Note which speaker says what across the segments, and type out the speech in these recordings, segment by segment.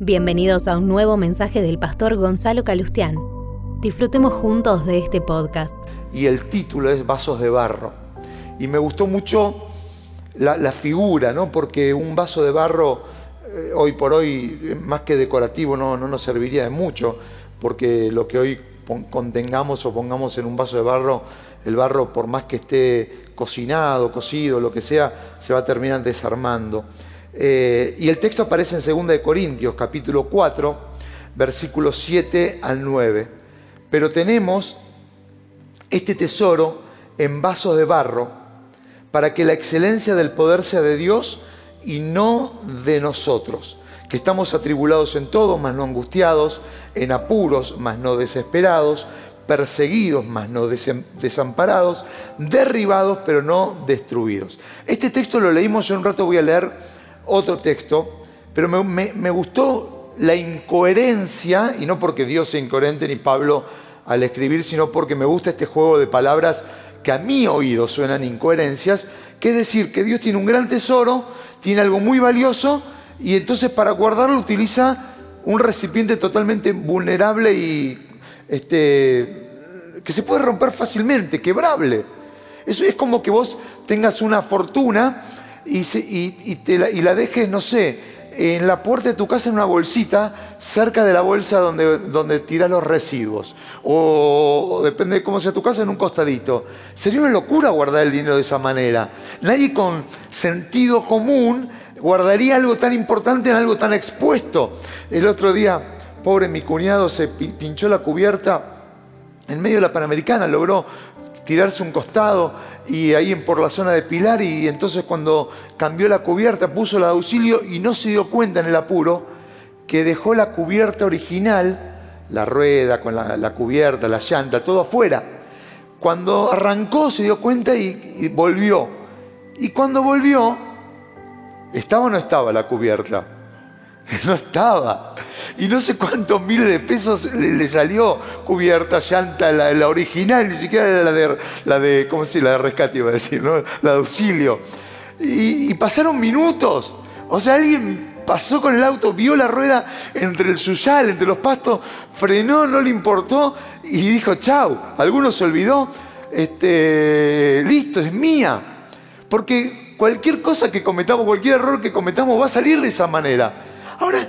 Speaker 1: Bienvenidos a un nuevo mensaje del pastor Gonzalo Calustián. Disfrutemos juntos de este podcast.
Speaker 2: Y el título es Vasos de barro. Y me gustó mucho la, figura, ¿no? Porque un vaso de barro, eh, hoy por hoy, más que decorativo, no, no nos serviría de mucho, porque lo que hoy contengamos o pongamos en un vaso de barro, el barro, por más que esté cocinado, cocido, lo que sea, se va a terminar desarmando. Eh, y el texto aparece en 2 Corintios, capítulo 4, versículos 7 al 9. Pero tenemos este tesoro en vasos de barro para que la excelencia del poder sea de Dios y no de nosotros, que estamos atribulados en todo, mas no angustiados, en apuros, mas no desesperados, perseguidos, mas no desamparados, derribados, pero no destruidos. Este texto lo leímos, yo un rato voy a leer otro texto, pero me, gustó la incoherencia, y no porque Dios sea incoherente ni Pablo al escribir, sino porque me gusta este juego de palabras que a mi oído suenan incoherencias, que es decir, que Dios tiene un gran tesoro, tiene algo muy valioso, y entonces para guardarlo utiliza un recipiente totalmente vulnerable y este, que se puede romper fácilmente, quebrable. Eso es como que vos tengas una fortuna y, la, dejes, no sé, en la puerta de tu casa en una bolsita, cerca de la bolsa donde, donde tiras los residuos. O, depende de cómo sea tu casa, en un costadito. Sería una locura guardar el dinero de esa manera. Nadie con sentido común guardaría algo tan importante en algo tan expuesto. El otro día, pobre mi cuñado, se pinchó la cubierta en medio de la Panamericana, logró tirarse un costado y ahí por la zona de Pilar y entonces cuando cambió la cubierta puso la de auxilio y no se dio cuenta en el apuro que dejó la cubierta original, la rueda con la, cubierta, la llanta, todo afuera. Cuando arrancó se dio cuenta y, y volvió. Y cuando volvió, ¿estaba o no estaba la cubierta? No estaba. Y no sé cuántos miles de pesos le, salió cubierta, llanta, la, original, ni siquiera era la de, la de, ¿cómo se La de rescate iba a decir, ¿no? La de auxilio. Y, pasaron minutos. O sea, alguien pasó con el auto, vio la rueda entre el suyal, entre los pastos, frenó, no le importó y dijo, chau. Algunos se olvidó, este, listo, es mía. Porque cualquier cosa que cometamos, cualquier error que cometamos va a salir de esa manera. Ahora,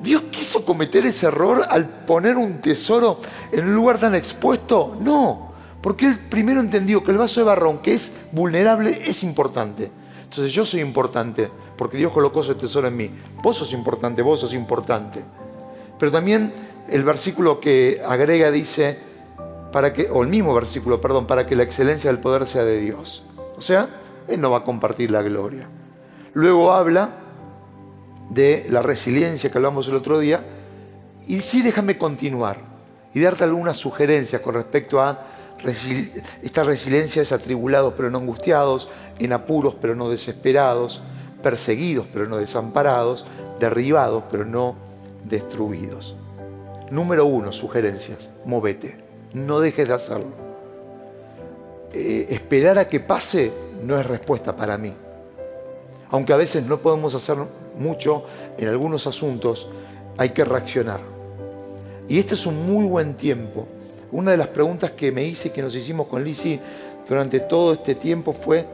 Speaker 2: ¿Dios quiso cometer ese error al poner un tesoro en un lugar tan expuesto? No, porque Él primero entendió que el vaso de barro, que es vulnerable, es importante. Entonces yo soy importante, porque Dios colocó ese tesoro en mí. Vos sos importante, vos sos importante. Pero también el versículo que agrega dice, para que, o el mismo versículo, perdón, para que la excelencia del poder sea de Dios. O sea, Él no va a compartir la gloria. Luego habla de la resiliencia que hablamos el otro día. Y sí, déjame continuar y darte algunas sugerencias con respecto a esta resiliencia es atribulados pero no angustiados, en apuros pero no desesperados, perseguidos pero no desamparados, derribados pero no destruidos. Número uno, sugerencias, movete, no dejes de hacerlo. Eh, esperar a que pase no es respuesta para mí. Aunque a veces no podemos hacer mucho en algunos asuntos, hay que reaccionar. Y este es un muy buen tiempo. Una de las preguntas que me hice, que nos hicimos con Lisi durante todo este tiempo fue,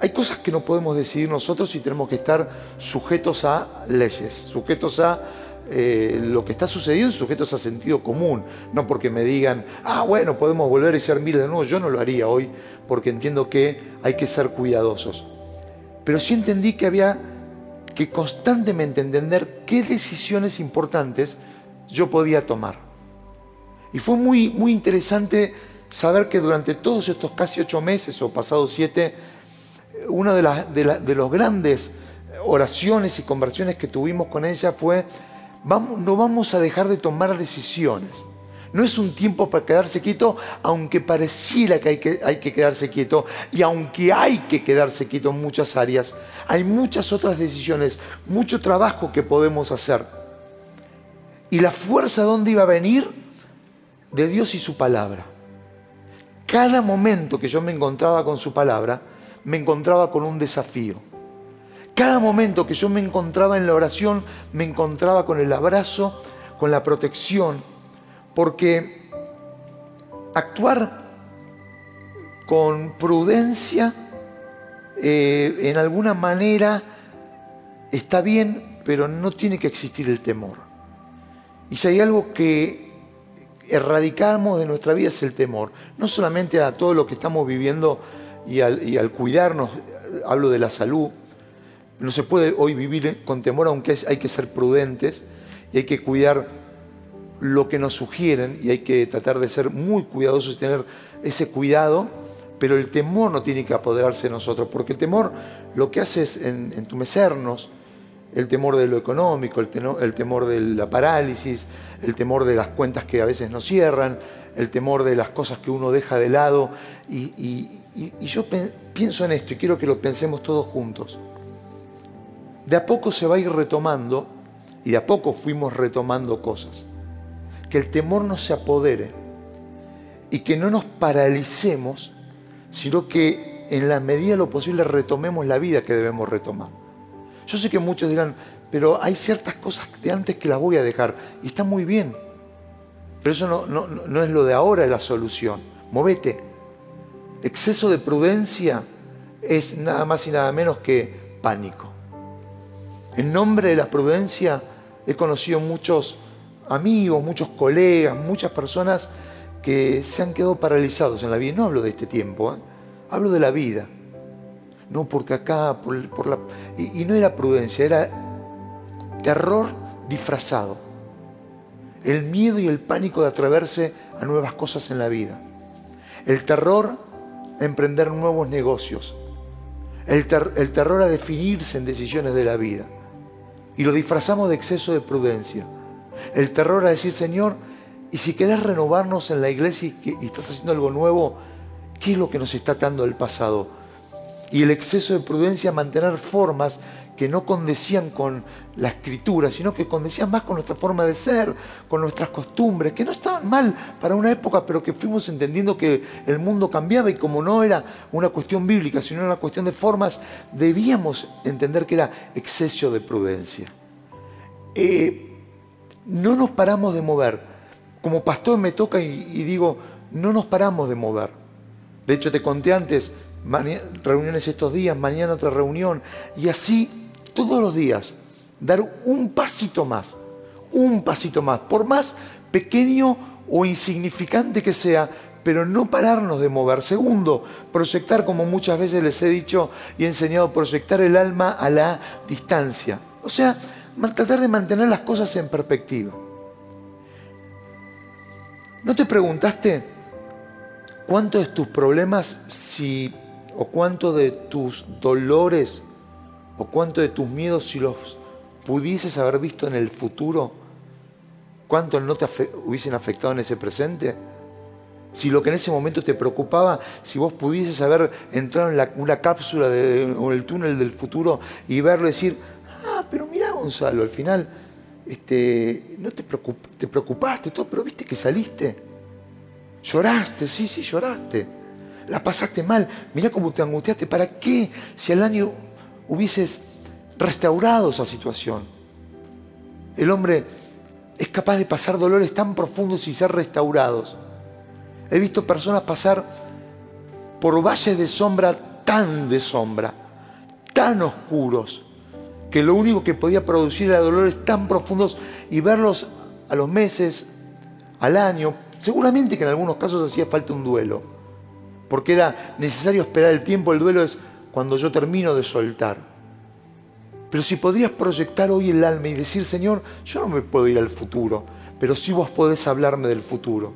Speaker 2: hay cosas que no podemos decidir nosotros y tenemos que estar sujetos a leyes, sujetos a eh, lo que está sucediendo, sujetos a sentido común, no porque me digan, ah, bueno, podemos volver a ser miles de nuevo, yo no lo haría hoy porque entiendo que hay que ser cuidadosos. Pero sí entendí que había que constantemente entender qué decisiones importantes yo podía tomar. Y fue muy, muy interesante saber que durante todos estos casi ocho meses o pasados siete, una de, las de, de los grandes oraciones y conversiones que tuvimos con ella fue, vamos, no vamos a dejar de tomar decisiones. No es un tiempo para quedarse quieto, aunque pareciera que hay, que hay que quedarse quieto y aunque hay que quedarse quieto en muchas áreas, hay muchas otras decisiones, mucho trabajo que podemos hacer. ¿Y la fuerza dónde iba a venir? De Dios y su palabra. Cada momento que yo me encontraba con su palabra, me encontraba con un desafío. Cada momento que yo me encontraba en la oración, me encontraba con el abrazo, con la protección, porque actuar con prudencia eh, en alguna manera está bien, pero no tiene que existir el temor. Y si hay algo que erradicamos de nuestra vida es el temor, no solamente a todo lo que estamos viviendo y al, cuidarnos, hablo de la salud, no se puede hoy vivir con temor, aunque hay que ser prudentes y hay que cuidar lo que nos sugieren y hay que tratar de ser muy cuidadosos y tener ese cuidado, pero el temor no tiene que apoderarse de nosotros, porque el temor lo que hace es entumecernos, el temor de lo económico, el, temor de la parálisis, el temor de las cuentas que a veces no cierran, el temor de las cosas que uno deja de lado. Y, yo pienso en esto y quiero que lo pensemos todos juntos. De a poco se va a ir retomando, y de a poco fuimos retomando cosas. Que el temor no se apodere y que no nos paralicemos, sino que en la medida de lo posible retomemos la vida que debemos retomar. Yo sé que muchos dirán, pero hay ciertas cosas de antes que las voy a dejar. Y está muy bien. Pero eso no, es lo de ahora, la solución. Movete. Exceso de prudencia es nada más y nada menos que pánico. En nombre de la prudencia he conocido muchos amigos, muchos colegas, muchas personas que se han quedado paralizados en la vida. No hablo de este tiempo, ¿eh? hablo de la vida no, porque acá, por, la... Y, no era prudencia, era terror disfrazado. El miedo y el pánico de atreverse a nuevas cosas en la vida. El terror a emprender nuevos negocios. El, terror a definirse en decisiones de la vida. Y lo disfrazamos de exceso de prudencia. El terror a decir, Señor, y si querés renovarnos en la iglesia y, estás haciendo algo nuevo, ¿qué es lo que nos está dando el pasado? y el exceso de prudencia mantener formas que no condecían con la escritura, sino que condecían más con nuestra forma de ser, con nuestras costumbres, que no estaban mal para una época, pero que fuimos entendiendo que el mundo cambiaba y como no era una cuestión bíblica, sino una cuestión de formas, debíamos entender que era exceso de prudencia. Eh, no nos paramos de mover. Como pastor me toca y digo, no nos paramos de mover. De hecho, te conté antes, reuniones estos días, mañana otra reunión, y así todos los días, dar un pasito más, un pasito más, por más pequeño o insignificante que sea, pero no pararnos de mover. Segundo, proyectar, como muchas veces les he dicho y he enseñado, proyectar el alma a la distancia. O sea, tratar de mantener las cosas en perspectiva. ¿No te preguntaste cuántos de tus problemas, si o cuánto de tus dolores o cuánto de tus miedos, si los pudieses haber visto en el futuro, cuánto no te hubiesen afectado en ese presente. Si lo que en ese momento te preocupaba, si vos pudieses haber entrado en una cápsula o el túnel del futuro y verlo y decir, Gonzalo, al final este, no te, te preocupaste, todo, pero viste que saliste. Lloraste, sí, sí, lloraste la pasaste mal, mirá cómo te angustiaste, ¿para qué si al año hubieses restaurado esa situación? El hombre es capaz de pasar dolores tan profundos y ser restaurados. He visto personas pasar por valles de sombra tan de sombra, tan oscuros, que lo único que podía producir era dolores tan profundos y verlos a los meses, al año, seguramente que en algunos casos hacía falta un duelo porque era necesario esperar el tiempo, el duelo es cuando yo termino de soltar. Pero si podrías proyectar hoy el alma y decir, Señor, yo no me puedo ir al futuro, pero si vos podés hablarme del futuro.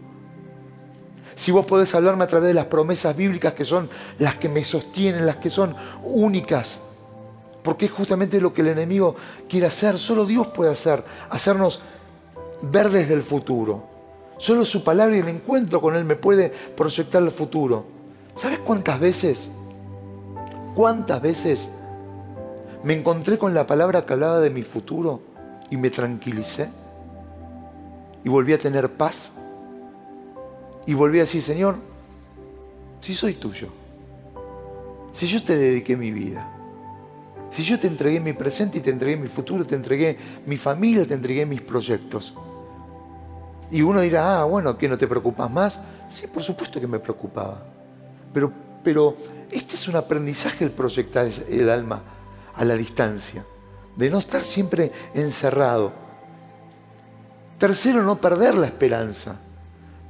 Speaker 2: Si vos podés hablarme a través de las promesas bíblicas que son las que me sostienen, las que son únicas. Porque es justamente lo que el enemigo quiere hacer. Solo Dios puede hacer, hacernos ver desde el futuro. Solo su palabra y el encuentro con Él me puede proyectar el futuro. ¿Sabes cuántas veces? ¿Cuántas veces me encontré con la palabra que hablaba de mi futuro y me tranquilicé? Y volví a tener paz. Y volví a decir, Señor, si soy tuyo, si yo te dediqué mi vida, Si yo te entregué mi presente y te entregué mi futuro, te entregué mi familia, te entregué mis proyectos. Y uno dirá, ah, bueno, ¿qué no te preocupas más? Sí, por supuesto que me preocupaba. Pero, pero este es un aprendizaje el proyectar el alma a la distancia, de no estar siempre encerrado. Tercero, no perder la esperanza.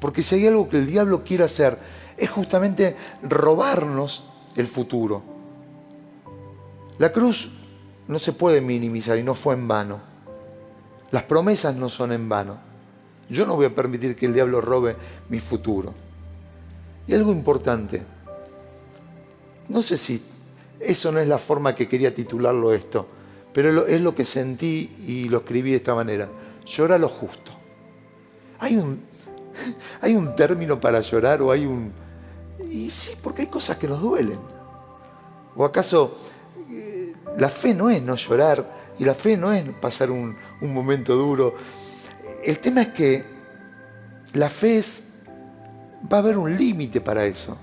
Speaker 2: Porque si hay algo que el diablo quiere hacer, es justamente robarnos el futuro. La cruz no se puede minimizar y no fue en vano. Las promesas no son en vano. Yo no voy a permitir que el diablo robe mi futuro. Y algo importante, no sé si eso no es la forma que quería titularlo esto, pero es lo que sentí y lo escribí de esta manera. Llora lo justo. Hay un, hay un término para llorar o hay un... Y sí, porque hay cosas que nos duelen. ¿O acaso la fe no es no llorar y la fe no es pasar un, un momento duro? El tema es que la fe es, va a haber un límite para eso.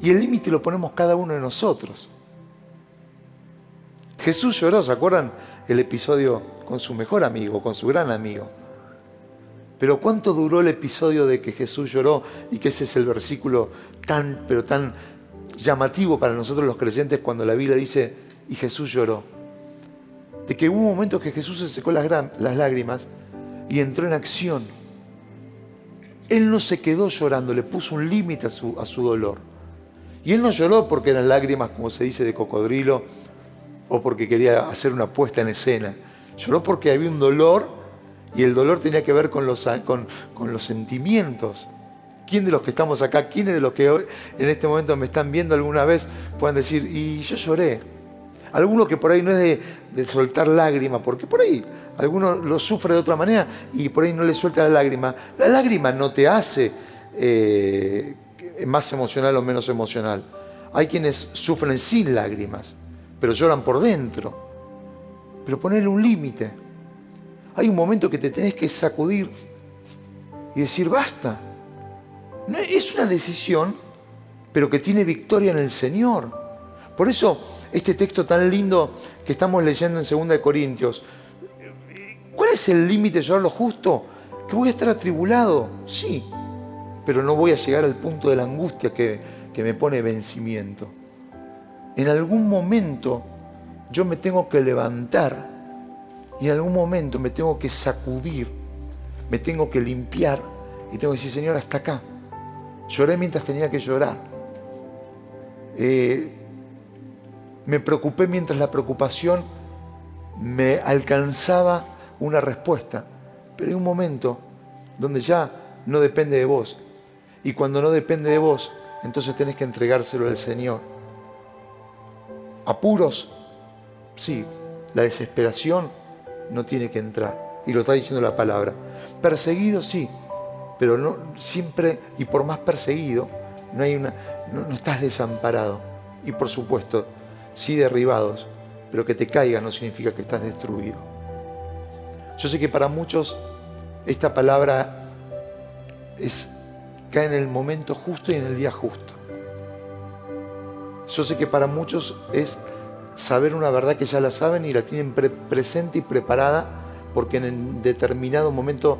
Speaker 2: Y el límite lo ponemos cada uno de nosotros. Jesús lloró, ¿se acuerdan el episodio con su mejor amigo, con su gran amigo? Pero ¿cuánto duró el episodio de que Jesús lloró y que ese es el versículo tan, pero tan llamativo para nosotros los creyentes cuando la Biblia dice, y Jesús lloró? De que hubo un momento que Jesús se secó las, lágrimas y entró en acción. Él no se quedó llorando, le puso un límite a su, dolor. Y él no lloró porque eran lágrimas, como se dice, de cocodrilo o porque quería hacer una puesta en escena. Lloró porque había un dolor y el dolor tenía que ver con, los sentimientos. ¿Quién de los que estamos acá, quiénes de los que en este momento me están viendo alguna vez pueden decir, y yo lloré? Alguno que por ahí no es de, soltar lágrimas, porque por ahí alguno lo sufre de otra manera y por ahí no le suelta la lágrima. La lágrima no te hace eh, más emocional o menos emocional. Hay quienes sufren sin lágrimas, pero lloran por dentro. Pero ponerle un límite. Hay un momento que te tenés que sacudir y decir, basta. Es una decisión, pero que tiene victoria en el Señor. Por eso, este texto tan lindo que estamos leyendo en 2 de Corintios, ¿cuál es el límite llorar lo justo? Que voy a estar atribulado, sí, pero no voy a llegar al punto de la angustia que, que me pone vencimiento. En algún momento yo me tengo que levantar y en algún momento me tengo que sacudir, me tengo que limpiar y tengo que decir, Señor, hasta acá. Lloré mientras tenía que llorar. Eh, me preocupé mientras la preocupación me alcanzaba una respuesta. Pero hay un momento donde ya no depende de vos. Y cuando no depende de vos, entonces tenés que entregárselo al Señor. Apuros, sí. La desesperación, no tiene que entrar. Y lo está diciendo la palabra. Perseguido sí, pero no siempre y por más perseguido no hay una no, no estás desamparado. Y por supuesto, sí derribados, pero que te caiga no significa que estás destruido. Yo sé que para muchos esta palabra es cae en el momento justo y en el día justo. Yo sé que para muchos es saber una verdad que ya la saben y la tienen presente y preparada porque en determinado momento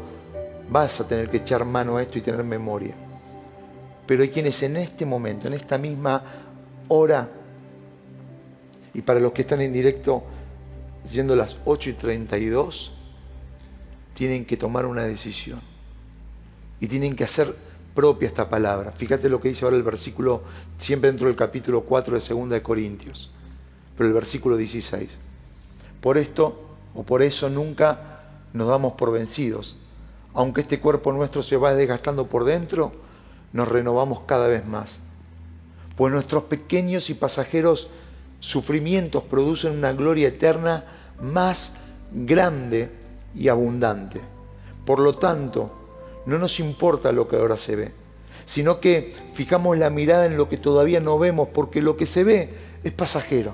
Speaker 2: vas a tener que echar mano a esto y tener memoria. Pero hay quienes en este momento, en esta misma hora, y para los que están en directo, yendo las 8 y 32, tienen que tomar una decisión. Y tienen que hacer propia esta palabra. Fíjate lo que dice ahora el versículo, siempre dentro del capítulo 4 de 2 de Corintios pero el versículo 16. Por esto o por eso nunca nos damos por vencidos. Aunque este cuerpo nuestro se va desgastando por dentro, nos renovamos cada vez más. Pues nuestros pequeños y pasajeros sufrimientos producen una gloria eterna más grande y abundante. Por lo tanto, no nos importa lo que ahora se ve, sino que fijamos la mirada en lo que todavía no vemos, porque lo que se ve es pasajero.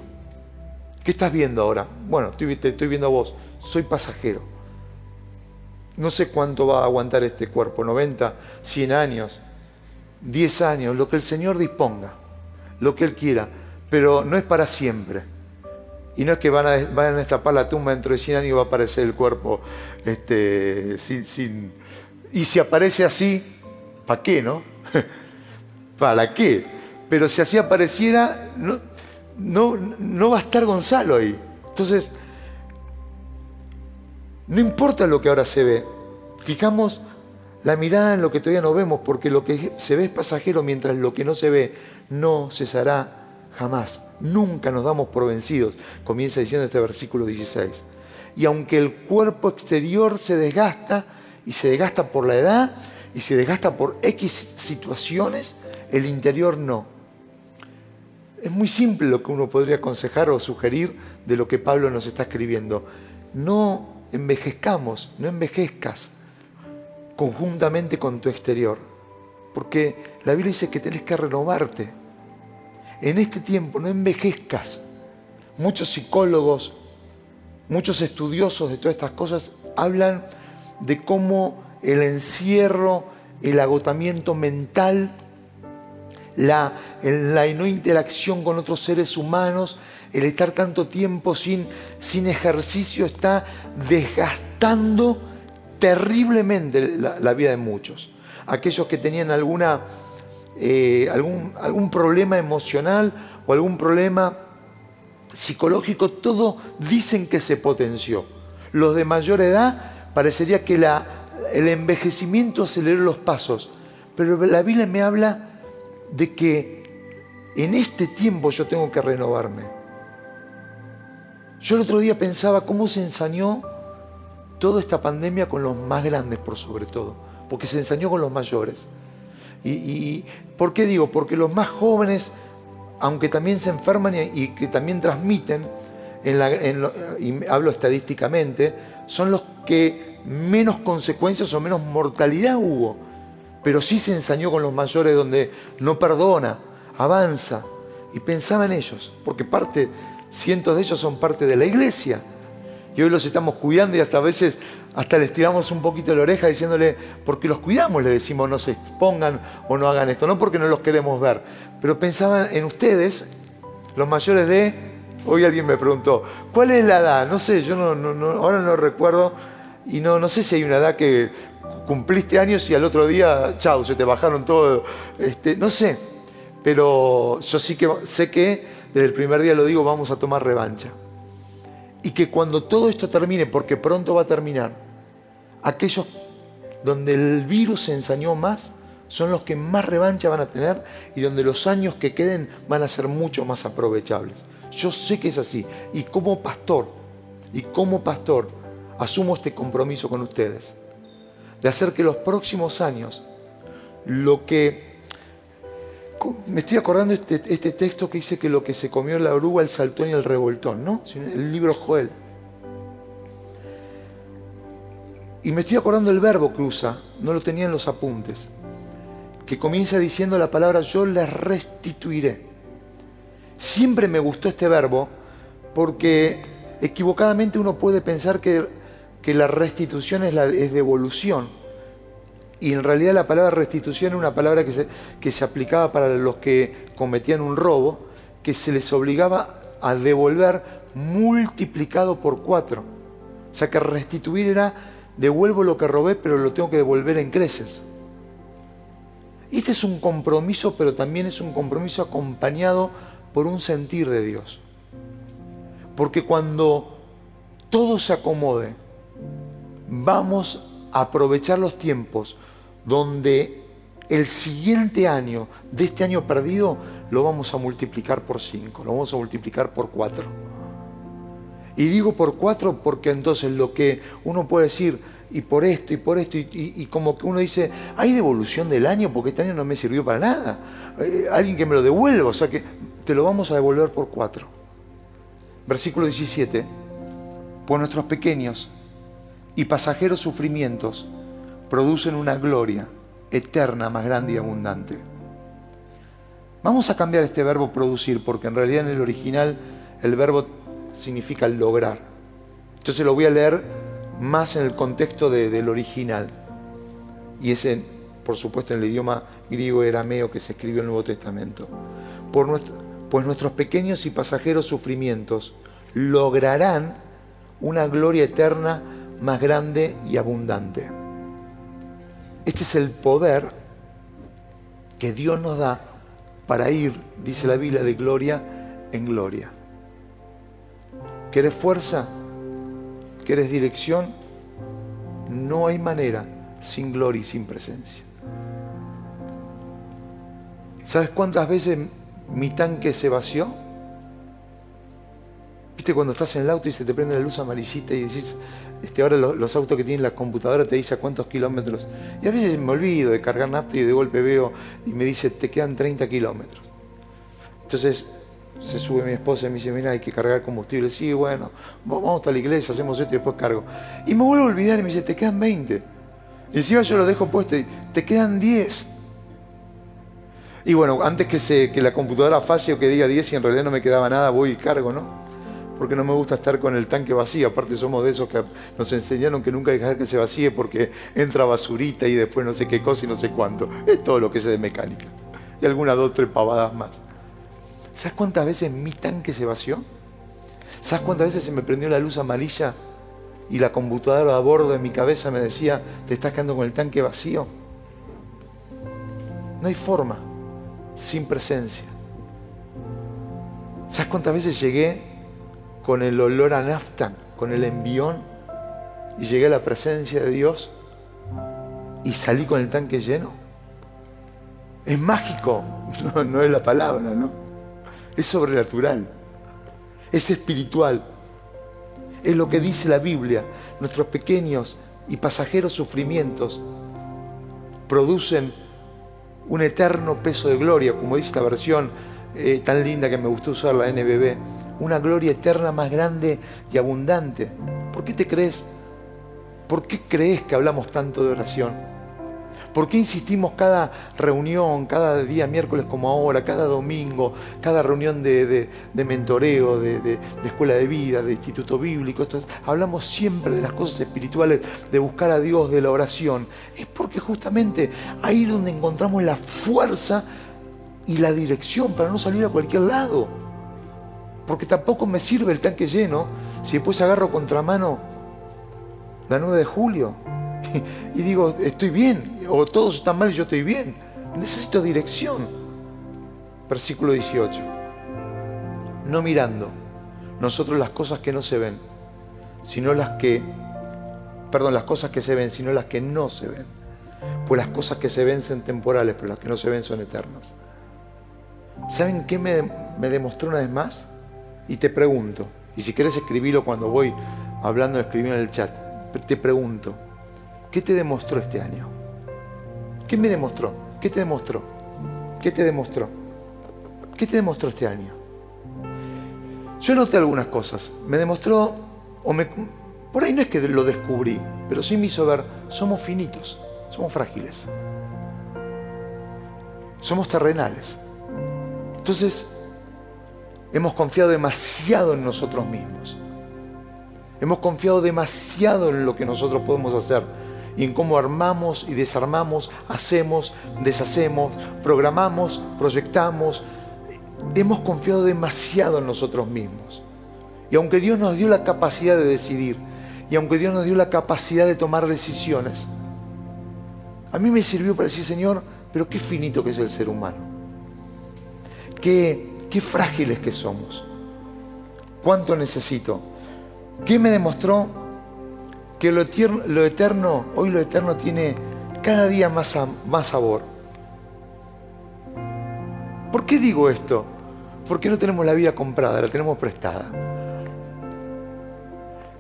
Speaker 2: ¿Qué estás viendo ahora? Bueno, te estoy viendo a vos. Soy pasajero. No sé cuánto va a aguantar este cuerpo, 90, 100 años, 10 años, lo que el Señor disponga, lo que Él quiera. pero no es para siempre. Y no es que van a, destapar la tumba dentro de 100 años y va a aparecer el cuerpo este, sin, sin... Y si aparece así, ¿para qué, no? ¿Para qué? Pero si así apareciera, no, no, no va a estar Gonzalo ahí. Entonces, no importa lo que ahora se ve, fijamos la mirada en lo que todavía no vemos, porque lo que se ve es pasajero, mientras lo que no se ve no cesará jamás. Nunca nos damos por vencidos, comienza diciendo este versículo 16. Y aunque el cuerpo exterior se desgasta, y se desgasta por la edad, y se desgasta por X situaciones, el interior no. Es muy simple lo que uno podría aconsejar o sugerir de lo que Pablo nos está escribiendo. No envejezcamos, no envejezcas conjuntamente con tu exterior. Porque la Biblia dice que tenés que renovarte. En este tiempo no envejezcas. Muchos psicólogos, muchos estudiosos de todas estas cosas hablan de cómo el encierro, el agotamiento mental, la, la no interacción con otros seres humanos, el estar tanto tiempo sin, sin ejercicio está desgastando terriblemente la, vida de muchos. Aquellos que tenían alguna, eh, algún, algún problema emocional o algún problema psicológico, todo dicen que se potenció. Los de mayor edad parecería que la, el envejecimiento aceleró los pasos, pero la Biblia me habla de que en este tiempo yo tengo que renovarme. Yo el otro día pensaba cómo se ensañó toda esta pandemia con los más grandes por sobre todo, porque se ensañó con los mayores. Y, ¿Por qué digo? Porque los más jóvenes, aunque también se enferman y, que también transmiten, y hablo estadísticamente, son los que menos consecuencias o menos mortalidad hubo. Pero sí se ensañó con los mayores donde no perdona, avanza. Y pensaba en ellos, porque parte, cientos de ellos son parte de la iglesia y hoy los estamos cuidando y hasta a veces hasta les tiramos un poquito la oreja diciéndole, porque los cuidamos, le decimos no se expongan o no hagan esto, no porque no los queremos ver, pero pensaban en ustedes, los mayores de, hoy alguien me preguntó, ¿cuál es la edad? No sé, yo no, ahora no recuerdo y no, no sé si hay una edad que cumpliste años y al otro día, chao, se te bajaron todo, este, no sé, pero yo sí que sé que desde el primer día lo digo, vamos a tomar revancha. Y que cuando todo esto termine, porque pronto va a terminar, aquellos donde el virus se ensañó más son los que más revancha van a tener y donde los años que queden van a ser mucho más aprovechables. Yo sé que es así. Y como pastor, y como pastor, asumo este compromiso con ustedes de hacer que los próximos años lo que me estoy acordando este, este texto que dice que lo que se comió la oruga, el saltón y el revoltón, ¿no? El libro Joel. Y me estoy acordando el verbo que usa, no lo tenía en los apuntes, que comienza diciendo la palabra yo les restituiré. Siempre me gustó este verbo porque equivocadamente uno puede pensar que, que la restitución es, la, es devolución y en realidad la palabra restitución es una palabra que se, que se aplicaba para los que cometían un robo, que se les obligaba a devolver multiplicado por cuatro. O sea que restituir era devuelvo lo que robé, pero lo tengo que devolver en creces. Este es un compromiso, pero también es un compromiso acompañado por un sentir de Dios. Porque cuando todo se acomode, vamos a aprovechar los tiempos donde el siguiente año de este año perdido lo vamos a multiplicar por 5, lo vamos a multiplicar por 4. Y digo por 4 porque entonces lo que uno puede decir, y por esto, y por esto, y, como que uno dice, hay devolución del año porque este año no me sirvió para nada. Eh, alguien que me lo devuelva, o sea que te lo vamos a devolver por 4. Versículo 17, por nuestros pequeños y pasajeros sufrimientos, producen una gloria eterna, más grande y abundante. Vamos a cambiar este verbo producir, porque en realidad en el original el verbo significa lograr. Entonces lo voy a leer más en el contexto del original. Y es, por supuesto, en el idioma griego arameo que se escribió en el Nuevo Testamento. Por, pues nuestros pequeños y pasajeros sufrimientos lograrán una gloria eterna más grande y abundante. Este es el poder que Dios nos da para ir, dice la Biblia, de gloria en gloria. ¿Querés fuerza? ¿Querés dirección? No hay manera sin gloria y sin presencia. ¿Sabes cuántas veces mi tanque se vació? ¿Viste cuando estás en el auto y se te prende la luz amarillita y decís, este, ahora los, autos que tienen la computadora te dice a cuántos kilómetros? Y a veces me olvido de cargar nafta y de golpe veo y me dice, te quedan 30 kilómetros. Entonces se sube mi esposa y me dice, mira, hay que cargar combustible. Sí, bueno, vamos hasta la iglesia, hacemos esto y después cargo. Y me vuelvo a olvidar y me dice, te quedan 20. Y encima yo lo dejo puesto y te quedan 10. Y bueno, antes que, se, que la computadora falle o que diga 10 y en realidad no me quedaba nada, voy y cargo, ¿no? Porque no me gusta estar con el tanque vacío. Aparte somos de esos que nos enseñaron que nunca hay que dejar que se vacíe porque entra basurita y después no sé qué cosa y no sé cuánto. Es todo lo que sé de mecánica. Y algunas dos, tres pavadas más. ¿Sabes cuántas veces mi tanque se vació? ¿Sabes cuántas veces se me prendió la luz amarilla y la computadora a bordo de mi cabeza me decía, te estás quedando con el tanque vacío? No hay forma sin presencia. ¿Sabes cuántas veces llegué con el olor a nafta, con el envión, y llegué a la presencia de Dios y salí con el tanque lleno? Es mágico, no, es la palabra, ¿no? es sobrenatural, es espiritual. Es lo que dice la Biblia. Nuestros pequeños y pasajeros sufrimientos producen un eterno peso de gloria, como dice esta versión eh, tan linda que me gustó usar la NBB, una gloria eterna más grande y abundante. ¿Por qué te crees? ¿Por qué crees que hablamos tanto de oración? ¿Por qué insistimos cada reunión, cada día miércoles como ahora, cada domingo, cada reunión de, mentoreo, de, escuela de vida, de instituto bíblico? hablamos siempre de las cosas espirituales, de buscar a Dios, de la oración. Es porque justamente ahí es donde encontramos la fuerza y la dirección para no salir a cualquier lado. Porque tampoco me sirve el tanque lleno si después agarro contramano la 9 de julio y digo, estoy bien, o todos están mal y yo estoy bien. Necesito dirección. Versículo 18. No mirando nosotros las cosas que no se ven, sino las que, perdón, las cosas que se ven, sino las que no se ven. Pues las cosas que se ven son temporales, pero las que no se ven son eternas. ¿Saben qué me, me demostró una vez más? Y te pregunto, y si quieres escribirlo cuando voy hablando, escribirlo en el chat, te pregunto, ¿Qué te demostró este año? ¿Qué me demostró? ¿Qué te demostró? ¿Qué te demostró? ¿Qué te demostró este año? Yo noté algunas cosas. Me demostró, o me, por ahí no es que lo descubrí, pero sí me hizo ver, somos finitos, somos frágiles, somos terrenales. Entonces, hemos confiado demasiado en nosotros mismos. Hemos confiado demasiado en lo que nosotros podemos hacer y en cómo armamos y desarmamos, hacemos, deshacemos, programamos, proyectamos. Hemos confiado demasiado en nosotros mismos. Y aunque Dios nos dio la capacidad de decidir, y aunque Dios nos dio la capacidad de tomar decisiones, a mí me sirvió para decir, Señor, pero qué finito que es el ser humano. Qué, qué frágiles que somos. ¿Cuánto necesito? ¿Qué me demostró que lo eterno, hoy lo eterno tiene cada día más, más sabor. ¿Por qué digo esto? Porque no tenemos la vida comprada, la tenemos prestada.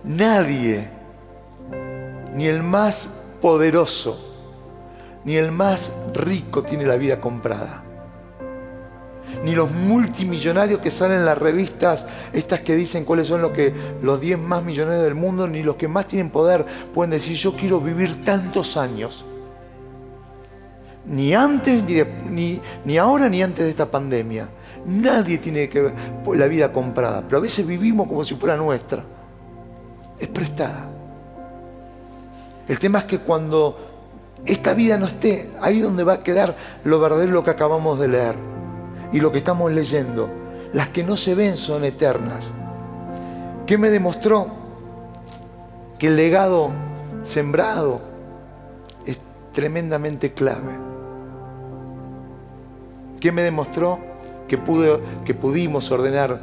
Speaker 2: Nadie, ni el más poderoso, ni el más rico tiene la vida comprada ni los multimillonarios que salen en las revistas, estas que dicen cuáles son los, que, los 10 más millonarios del mundo, ni los que más tienen poder pueden decir yo quiero vivir tantos años. Ni antes, ni, ni, ahora, ni antes de esta pandemia. Nadie tiene que la vida comprada, pero a veces vivimos como si fuera nuestra. Es prestada. El tema es que cuando esta vida no esté, ahí donde va a quedar lo verdadero lo que acabamos de leer y lo que estamos leyendo. Las que no se ven son eternas. ¿Qué me demostró? Que el legado sembrado es tremendamente clave. ¿Qué me demostró? Que, pude, que pudimos ordenar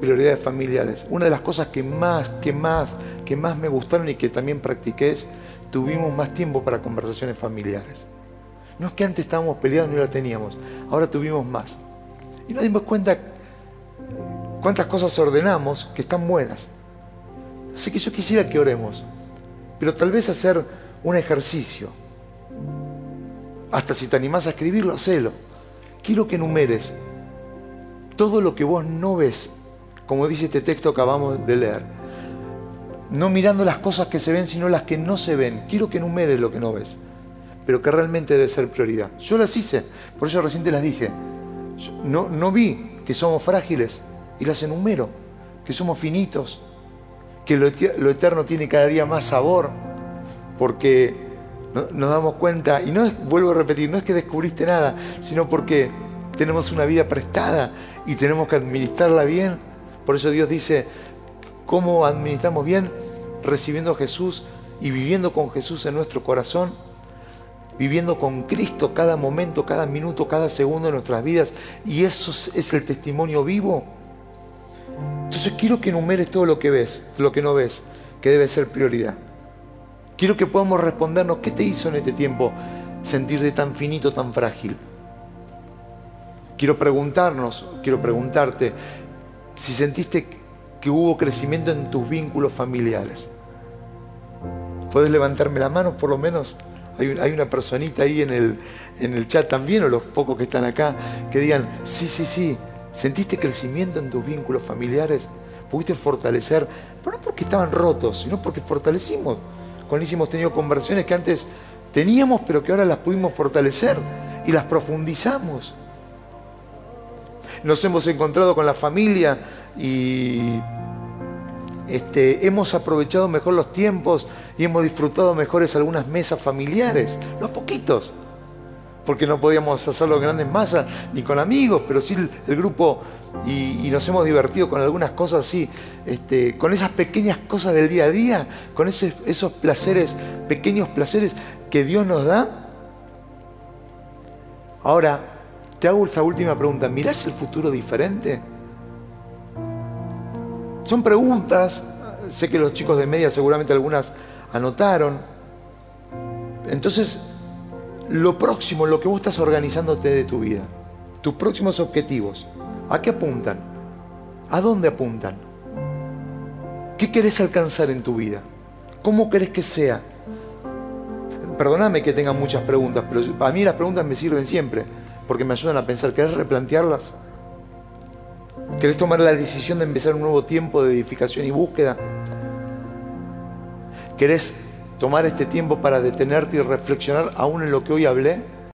Speaker 2: prioridades familiares. Una de las cosas que más, que más, que más me gustaron y que también practiqué es, tuvimos más tiempo para conversaciones familiares. No es que antes estábamos peleados y no la teníamos, ahora tuvimos más. Y nos dimos cuenta cuántas cosas ordenamos que están buenas. Así que yo quisiera que oremos, pero tal vez hacer un ejercicio. Hasta si te animás a escribirlo, hacelo. Quiero que enumeres todo lo que vos no ves, como dice este texto que acabamos de leer. No mirando las cosas que se ven, sino las que no se ven. Quiero que enumeres lo que no ves, pero que realmente debe ser prioridad. Yo las hice, por eso recién las dije. No, no vi que somos frágiles y las enumero, que somos finitos, que lo, eterno tiene cada día más sabor, porque nos damos cuenta, y no es, vuelvo a repetir, no es que descubriste nada, sino porque tenemos una vida prestada y tenemos que administrarla bien. Por eso Dios dice, ¿cómo administramos bien? Recibiendo a Jesús y viviendo con Jesús en nuestro corazón, viviendo con Cristo cada momento, cada minuto, cada segundo de nuestras vidas. Y eso es el testimonio vivo entonces quiero que enumeres todo lo que ves, lo que no ves, que debe ser prioridad. Quiero que podamos respondernos qué te hizo en este tiempo sentirte tan finito, tan frágil. Quiero preguntarnos, quiero preguntarte si sentiste que hubo crecimiento en tus vínculos familiares. ¿Puedes levantarme la mano por lo menos? Hay, una personita ahí en el, en el chat también, o los pocos que están acá, que digan, sí, sí, sí, ¿Sentiste crecimiento en tus vínculos familiares? ¿Pudiste fortalecer? Pero no porque estaban rotos, sino porque fortalecimos. Con hemos tenido conversiones que antes teníamos, pero que ahora las pudimos fortalecer y las profundizamos. Nos hemos encontrado con la familia y este, hemos aprovechado mejor los tiempos y hemos disfrutado mejores algunas mesas familiares, los poquitos porque no podíamos hacerlo en grandes masas ni con amigos, pero sí el, grupo y, nos hemos divertido con algunas cosas así, este, con esas pequeñas cosas del día a día, con esos placeres, pequeños placeres que Dios nos da. Ahora, te hago esta última pregunta, ¿mirás el futuro diferente? Son preguntas, sé que los chicos de media seguramente algunas anotaron. Entonces, lo próximo, lo que vos estás organizándote de tu vida, tus próximos objetivos, ¿a qué apuntan? ¿A dónde apuntan? ¿Qué querés alcanzar en tu vida? ¿Cómo querés que sea? Perdóname que tenga muchas preguntas, pero a mí las preguntas me sirven siempre, porque me ayudan a pensar. ¿Querés replantearlas? ¿Querés tomar la decisión de empezar un nuevo tiempo de edificación y búsqueda? ¿Querés tomar este tiempo para detenerte y reflexionar aún en lo que hoy hablé?